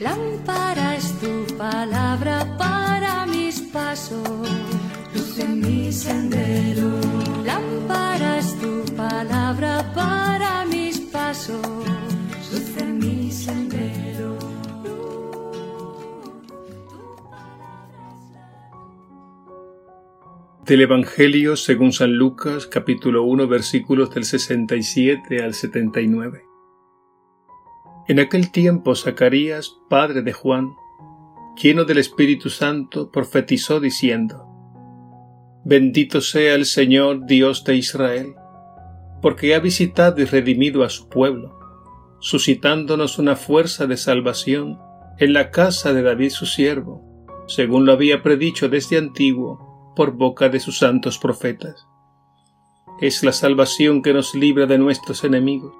Lámpara es tu palabra para mis pasos, luz en mi sendero. Lámpara es tu palabra para mis pasos, luz en mi sendero. Del Evangelio según San Lucas capítulo 1 versículos del 67 al 79. En aquel tiempo Zacarías, padre de Juan, lleno del Espíritu Santo, profetizó diciendo, Bendito sea el Señor Dios de Israel, porque ha visitado y redimido a su pueblo, suscitándonos una fuerza de salvación en la casa de David su siervo, según lo había predicho desde antiguo por boca de sus santos profetas. Es la salvación que nos libra de nuestros enemigos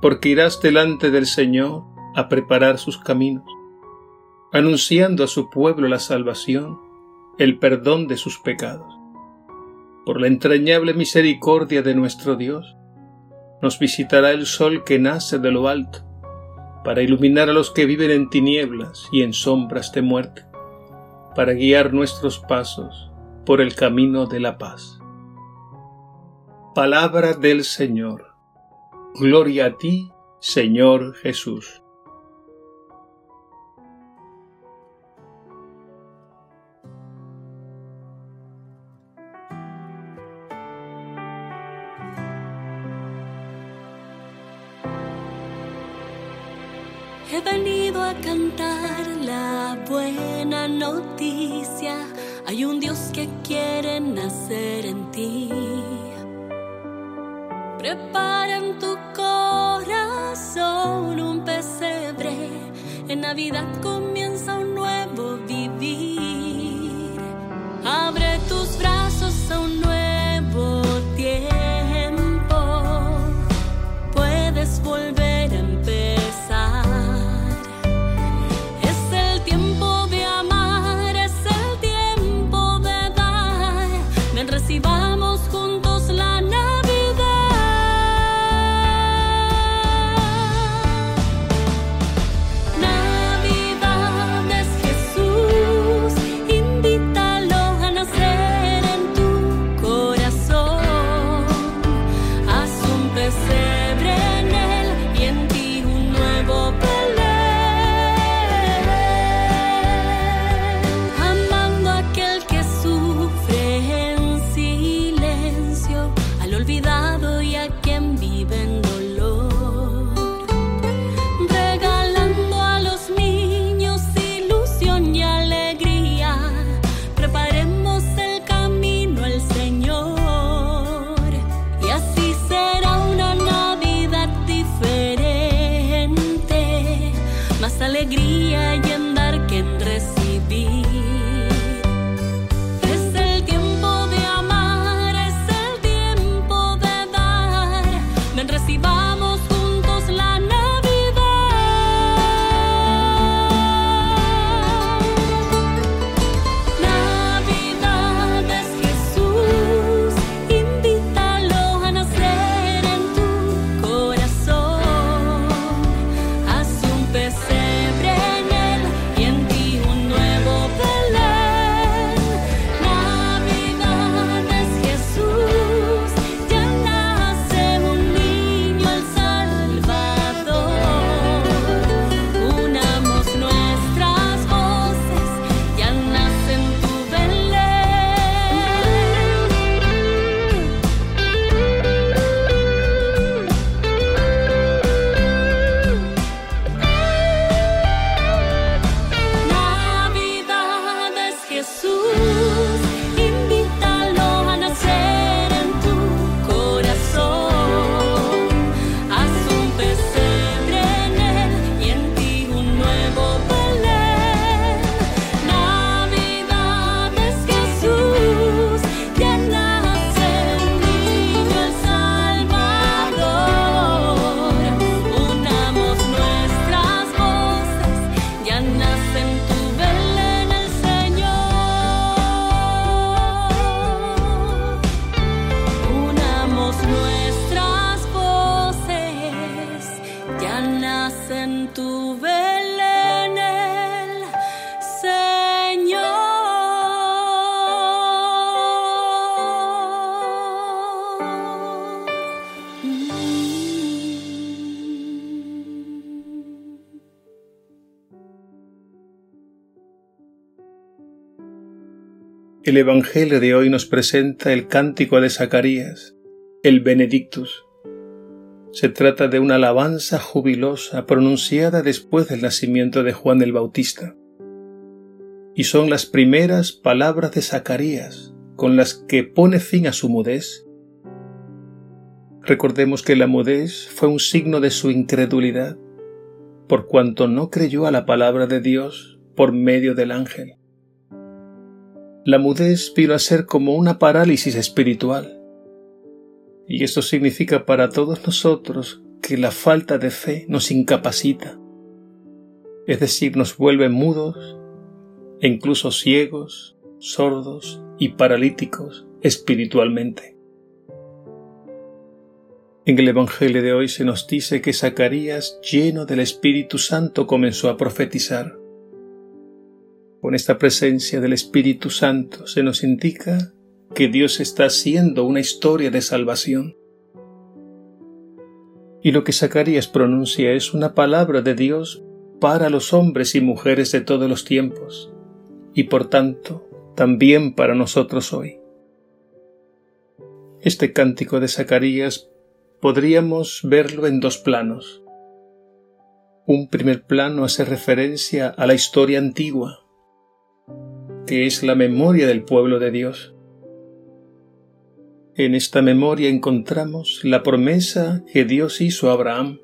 porque irás delante del Señor a preparar sus caminos, anunciando a su pueblo la salvación, el perdón de sus pecados. Por la entrañable misericordia de nuestro Dios, nos visitará el sol que nace de lo alto, para iluminar a los que viven en tinieblas y en sombras de muerte, para guiar nuestros pasos por el camino de la paz. Palabra del Señor. Gloria a ti, Señor Jesús. He venido a cantar la buena noticia. Hay un Dios que quiere nacer en ti. Prepara tu corazón un pesebre. En Navidad comienza un nuevo vivir. Abre tus brazos a un nuevo tiempo. Puedes volver a empezar. Es el tiempo de amar, es el tiempo de dar. Recibamos juntos la Navidad. El Evangelio de hoy nos presenta el cántico de Zacarías, el Benedictus. Se trata de una alabanza jubilosa pronunciada después del nacimiento de Juan el Bautista. Y son las primeras palabras de Zacarías con las que pone fin a su mudez. Recordemos que la mudez fue un signo de su incredulidad, por cuanto no creyó a la palabra de Dios por medio del ángel. La mudez vino a ser como una parálisis espiritual. Y esto significa para todos nosotros que la falta de fe nos incapacita, es decir, nos vuelve mudos e incluso ciegos, sordos y paralíticos espiritualmente. En el Evangelio de hoy se nos dice que Zacarías, lleno del Espíritu Santo, comenzó a profetizar. Con esta presencia del Espíritu Santo se nos indica que Dios está haciendo una historia de salvación. Y lo que Zacarías pronuncia es una palabra de Dios para los hombres y mujeres de todos los tiempos, y por tanto también para nosotros hoy. Este cántico de Zacarías podríamos verlo en dos planos. Un primer plano hace referencia a la historia antigua, que es la memoria del pueblo de Dios. En esta memoria encontramos la promesa que Dios hizo a Abraham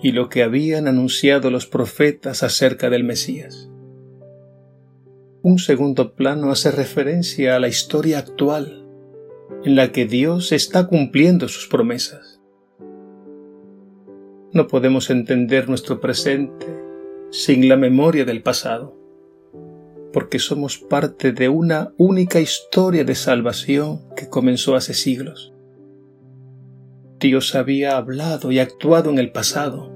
y lo que habían anunciado los profetas acerca del Mesías. Un segundo plano hace referencia a la historia actual, en la que Dios está cumpliendo sus promesas. No podemos entender nuestro presente sin la memoria del pasado porque somos parte de una única historia de salvación que comenzó hace siglos. Dios había hablado y actuado en el pasado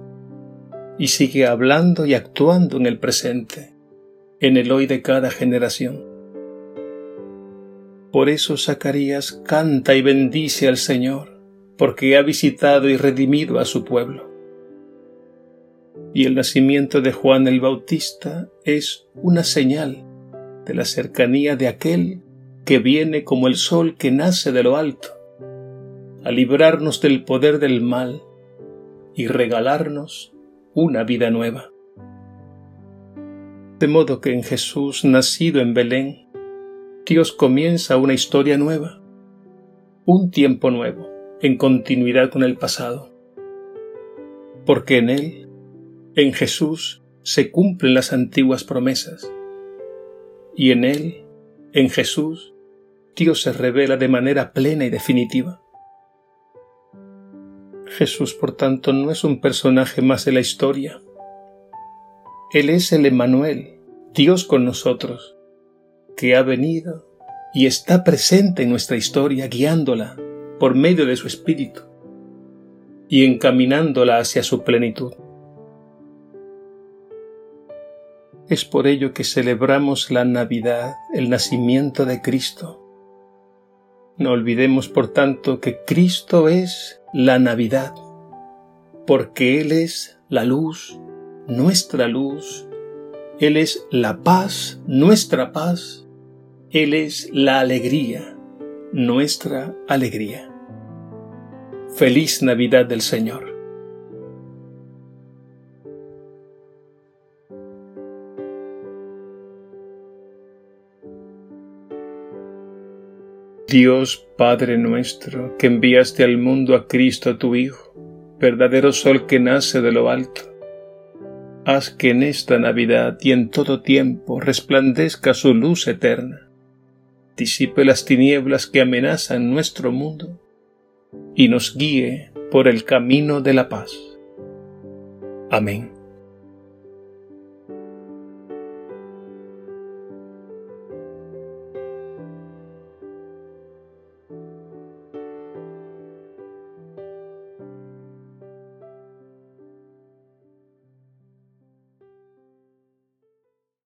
y sigue hablando y actuando en el presente, en el hoy de cada generación. Por eso Zacarías canta y bendice al Señor, porque ha visitado y redimido a su pueblo. Y el nacimiento de Juan el Bautista es una señal de la cercanía de aquel que viene como el sol que nace de lo alto, a librarnos del poder del mal y regalarnos una vida nueva. De modo que en Jesús, nacido en Belén, Dios comienza una historia nueva, un tiempo nuevo, en continuidad con el pasado. Porque en Él, en Jesús, se cumplen las antiguas promesas y en Él, en Jesús, Dios se revela de manera plena y definitiva. Jesús, por tanto, no es un personaje más de la historia. Él es el Emmanuel, Dios con nosotros, que ha venido y está presente en nuestra historia, guiándola por medio de su Espíritu y encaminándola hacia su plenitud. Es por ello que celebramos la Navidad, el nacimiento de Cristo. No olvidemos, por tanto, que Cristo es la Navidad, porque Él es la luz, nuestra luz, Él es la paz, nuestra paz, Él es la alegría, nuestra alegría. Feliz Navidad del Señor. Dios Padre nuestro, que enviaste al mundo a Cristo tu Hijo, verdadero sol que nace de lo alto, haz que en esta Navidad y en todo tiempo resplandezca su luz eterna, disipe las tinieblas que amenazan nuestro mundo y nos guíe por el camino de la paz. Amén.